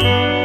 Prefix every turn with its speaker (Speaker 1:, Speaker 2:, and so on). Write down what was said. Speaker 1: Música